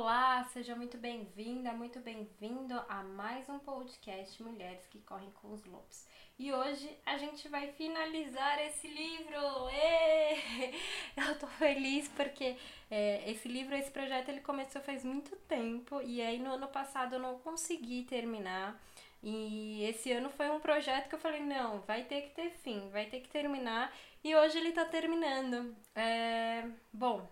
Olá, seja muito bem-vinda, muito bem-vindo a mais um podcast Mulheres que Correm com os Lobos. E hoje a gente vai finalizar esse livro! Eu tô feliz porque é, esse livro, esse projeto, ele começou faz muito tempo e aí no ano passado eu não consegui terminar. E esse ano foi um projeto que eu falei, não, vai ter que ter fim, vai ter que terminar. E hoje ele tá terminando. É, bom,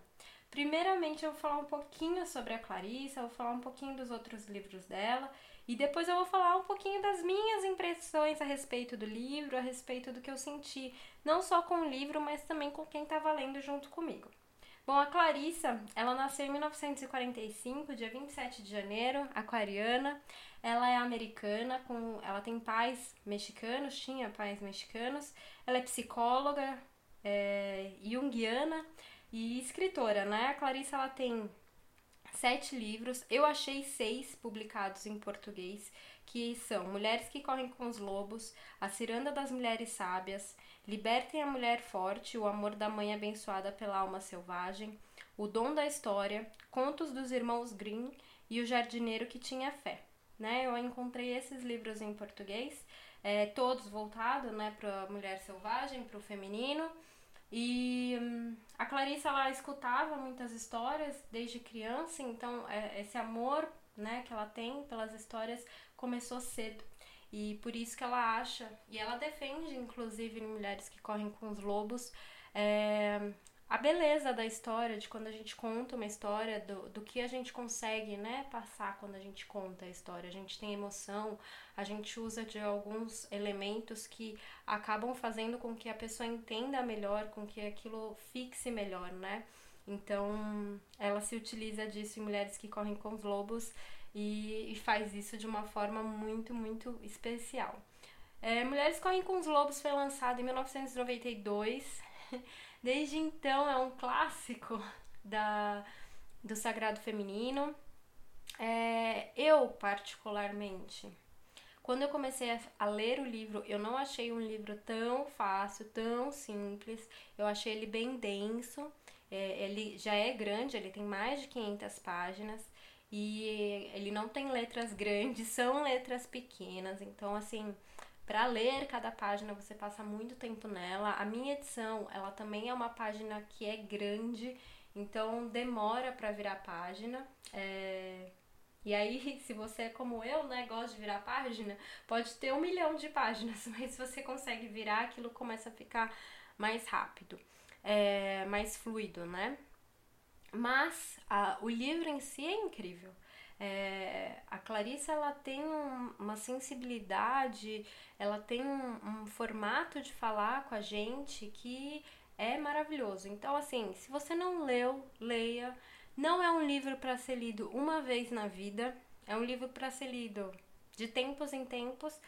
Primeiramente, eu vou falar um pouquinho sobre a Clarissa, vou falar um pouquinho dos outros livros dela e depois eu vou falar um pouquinho das minhas impressões a respeito do livro, a respeito do que eu senti, não só com o livro, mas também com quem estava lendo junto comigo. Bom, a Clarissa, ela nasceu em 1945, dia 27 de janeiro, aquariana. Ela é americana, com, ela tem pais mexicanos, tinha pais mexicanos. Ela é psicóloga, é, junguiana e escritora, né? A Clarissa ela tem sete livros. Eu achei seis publicados em português, que são Mulheres que Correm com os Lobos, A Ciranda das Mulheres Sábias, Libertem a Mulher Forte, O Amor da Mãe Abençoada pela Alma Selvagem, O Dom da História, Contos dos Irmãos Grimm e O Jardineiro que Tinha Fé. Né? Eu encontrei esses livros em português, é, todos voltados né, para a mulher selvagem, para o feminino. E hum, a Clarice ela escutava muitas histórias desde criança, então é, esse amor né, que ela tem pelas histórias começou cedo. E por isso que ela acha, e ela defende, inclusive, em Mulheres que Correm com os Lobos, é, a beleza da história, de quando a gente conta uma história, do, do que a gente consegue né, passar quando a gente conta a história. A gente tem emoção, a gente usa de alguns elementos que acabam fazendo com que a pessoa entenda melhor, com que aquilo fixe melhor, né? Então, ela se utiliza disso em Mulheres que Correm com os Lobos e, e faz isso de uma forma muito, muito especial. É, Mulheres Correm com os Lobos foi lançado em 1992. Desde então é um clássico da, do sagrado feminino. É, eu, particularmente, quando eu comecei a, a, ler o livro, eu não achei um livro tão fácil, tão simples. Eu achei ele bem denso. É, ele já é grande, ele tem mais de 500 páginas. E ele não tem letras grandes, são letras pequenas. Então, assim, para ler cada página, você passa muito tempo nela. A minha edição, ela também é uma página que é grande, então demora para virar página. É... E aí, se você é como eu, né, gosta de virar página, pode ter um milhão de páginas, mas se você consegue virar, aquilo começa a ficar mais rápido, é... mais fluido, né? Mas a, o livro em si é incrível. É, a Clarissa ela tem um, uma sensibilidade, ela tem um, um formato de falar com a gente que é maravilhoso. Então, assim, se você não leu, leia. Não é um livro para ser lido uma vez na vida, é um livro para ser lido de tempos em tempos.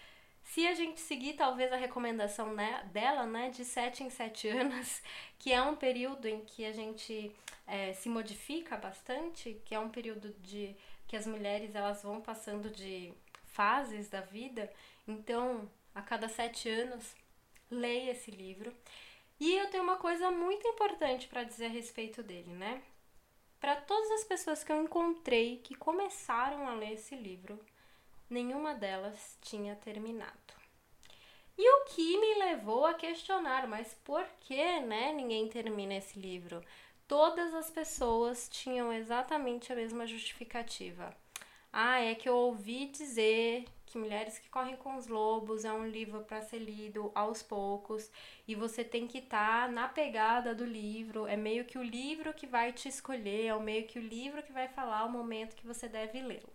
Se a gente seguir talvez a recomendação né, dela, né, de 7 em 7 anos, que é um período em que a gente é, se modifica bastante, que é um período de que as mulheres elas vão passando de fases da vida. Então, a cada sete anos, leia esse livro. E eu tenho uma coisa muito importante para dizer a respeito dele, né? Para todas as pessoas que eu encontrei que começaram a ler esse livro, nenhuma delas tinha terminado. E o que me levou a questionar, mas por que, né, ninguém termina esse livro? Todas as pessoas tinham exatamente a mesma justificativa. Ah, é que eu ouvi dizer que Mulheres que Correm com os Lobos é um livro para ser lido aos poucos e você tem que estar tá na pegada do livro. É meio que o livro que vai te escolher, é meio que o livro que vai falar o momento que você deve lê-lo.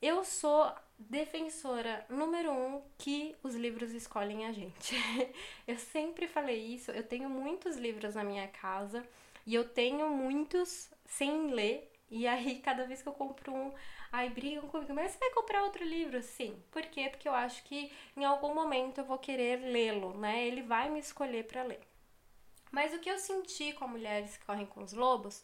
Eu sou defensora número um que os livros escolhem a gente. eu sempre falei isso, eu tenho muitos livros na minha casa e eu tenho muitos sem ler. E aí, cada vez que eu compro um, aí brigam comigo, mas você vai comprar outro livro? Sim. Por quê? Porque eu acho que em algum momento eu vou querer lê-lo, né? Ele vai me escolher para ler. Mas o que eu senti com Mulheres que Correm com os Lobos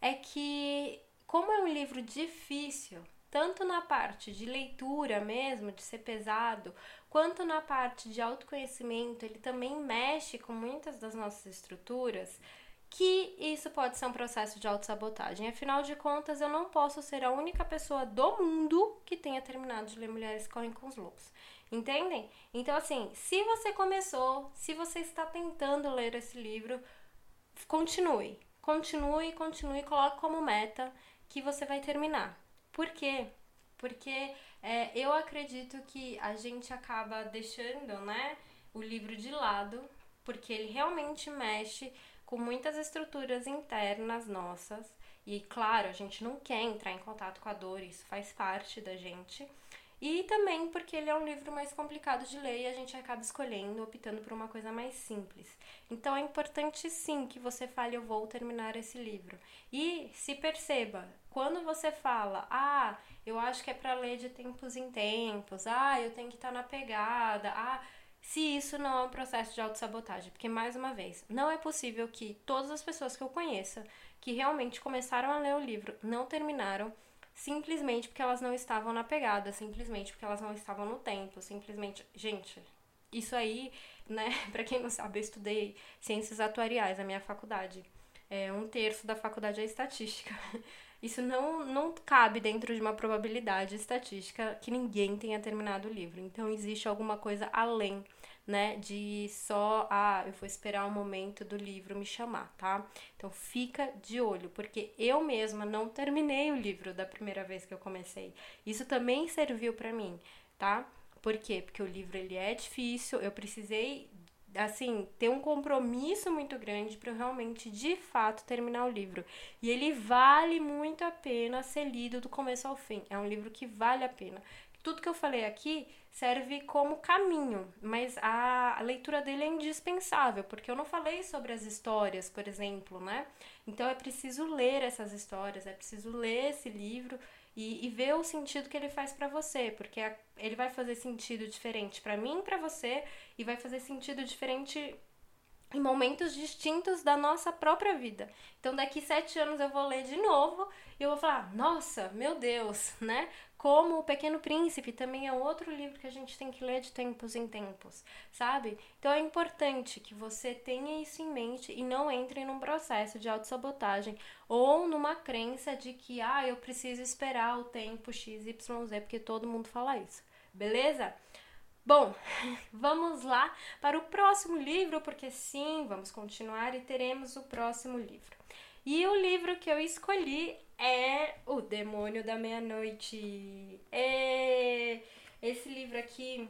é que, como é um livro difícil, tanto na parte de leitura mesmo, de ser pesado, quanto na parte de autoconhecimento, ele também mexe com muitas das nossas estruturas que isso pode ser um processo de autossabotagem. Afinal de contas, eu não posso ser a única pessoa do mundo que tenha terminado de ler Mulheres Correm com os Lobos. Entendem? Então, assim, se você começou, se você está tentando ler esse livro, continue. Continue, continue, coloque como meta que você vai terminar. Por quê? Porque é, eu acredito que a gente acaba deixando, né, o livro de lado, porque ele realmente mexe com muitas estruturas internas nossas. E claro, a gente não quer entrar em contato com a dor, isso faz parte da gente. E também porque ele é um livro mais complicado de ler e a gente acaba escolhendo, optando por uma coisa mais simples. Então é importante sim que você fale: Eu vou terminar esse livro. E se perceba, quando você fala, ah, eu acho que é para ler de tempos em tempos, ah, eu tenho que estar tá na pegada, ah se isso não é um processo de autossabotagem. Porque, mais uma vez, não é possível que todas as pessoas que eu conheça que realmente começaram a ler o livro não terminaram simplesmente porque elas não estavam na pegada, simplesmente porque elas não estavam no tempo, simplesmente. Gente, isso aí, né, pra quem não sabe, eu estudei ciências atuariais na minha faculdade. É, um terço da faculdade é estatística. Isso não, não cabe dentro de uma probabilidade estatística que ninguém tenha terminado o livro. Então, existe alguma coisa além né, de só, ah, eu vou esperar o um momento do livro me chamar, tá? Então fica de olho, porque eu mesma não terminei o livro da primeira vez que eu comecei. Isso também serviu para mim, tá? Por quê? Porque o livro ele é difícil, eu precisei assim, ter um compromisso muito grande para realmente, de fato, terminar o livro. E ele vale muito a pena ser lido do começo ao fim. É um livro que vale a pena. Tudo que eu falei aqui serve como caminho, mas a leitura dele é indispensável, porque eu não falei sobre as histórias, por exemplo, né? Então é preciso ler essas histórias, é preciso ler esse livro e, e ver o sentido que ele faz para você, porque a, ele vai fazer sentido diferente para mim, para você, e vai fazer sentido diferente em momentos distintos da nossa própria vida. Então, daqui sete anos eu vou ler de novo e eu vou falar: nossa, meu Deus, né? Como O Pequeno Príncipe também é outro livro que a gente tem que ler de tempos em tempos, sabe? Então é importante que você tenha isso em mente e não entre num processo de autossabotagem ou numa crença de que, ah, eu preciso esperar o tempo XYZ, porque todo mundo fala isso, beleza? Bom, vamos lá para o próximo livro, porque sim, vamos continuar e teremos o próximo livro. E o livro que eu escolhi é O Demônio da Meia-Noite. É... Esse livro aqui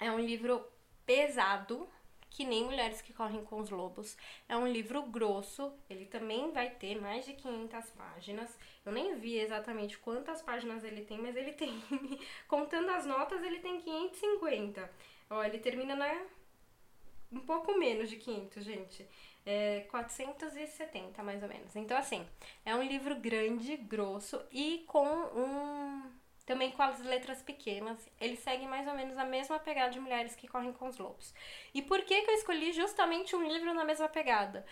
é um livro pesado, que nem Mulheres que Correm com os Lobos. É um livro grosso, ele também vai ter mais de 500 páginas. Eu nem vi exatamente quantas páginas ele tem, mas ele tem, contando as notas, ele tem 550. Ó, ele termina na um pouco menos de 500, gente é, 470 mais ou menos. Então, assim, é um livro grande, grosso e com um. Também com as letras pequenas. Ele segue mais ou menos a mesma pegada de Mulheres que Correm com os Lobos. E por que, que eu escolhi justamente um livro na mesma pegada?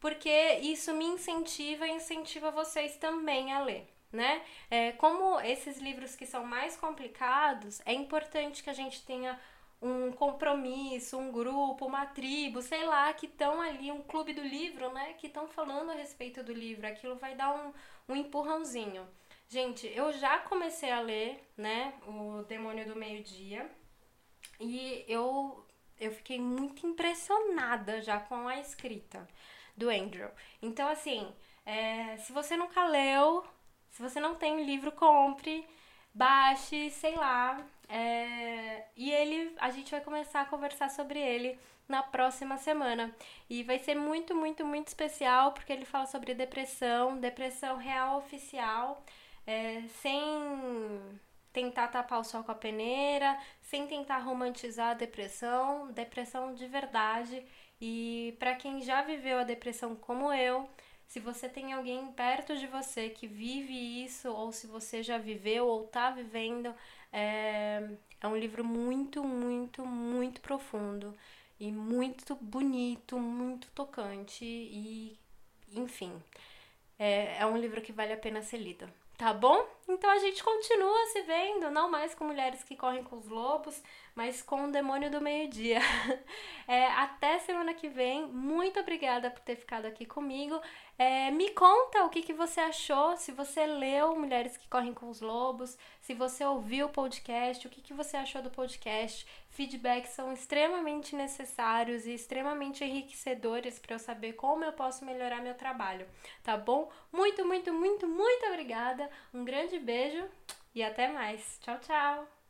Porque isso me incentiva e incentiva vocês também a ler né? É, como esses livros que são mais complicados, é importante que a gente tenha um compromisso, um grupo, uma tribo, sei lá, que estão ali, um clube do livro, né? Que estão falando a respeito do livro. Aquilo vai dar um, um empurrãozinho. Gente, eu já comecei a ler, né? O Demônio do Meio-Dia. E eu, eu fiquei muito impressionada já com a escrita do Andrew. Então, assim, é, se você nunca leu, se você não tem o livro, compre, baixe, sei lá, é, e ele, a gente vai começar a conversar sobre ele na próxima semana. E vai ser muito, muito, muito especial porque ele fala sobre depressão, depressão real oficial, é, sem tentar tapar o sol com a peneira, sem tentar romantizar a depressão, depressão de verdade. E para quem já viveu a depressão como eu, se você tem alguém perto de você que vive isso, ou se você já viveu ou está vivendo, é, é um livro muito, muito, muito profundo e muito bonito, muito tocante e, enfim, é, é um livro que vale a pena ser lido. Tá bom? Então a gente continua se vendo, não mais com mulheres que correm com os lobos, mas com o demônio do meio-dia. É, até semana que vem. Muito obrigada por ter ficado aqui comigo. É, me conta o que, que você achou, se você leu Mulheres que Correm com os Lobos, se você ouviu o podcast, o que, que você achou do podcast. Feedbacks são extremamente necessários e extremamente enriquecedores para eu saber como eu posso melhorar meu trabalho, tá bom? Muito, muito, muito, muito obrigada. Um grande beijo e até mais. Tchau, tchau!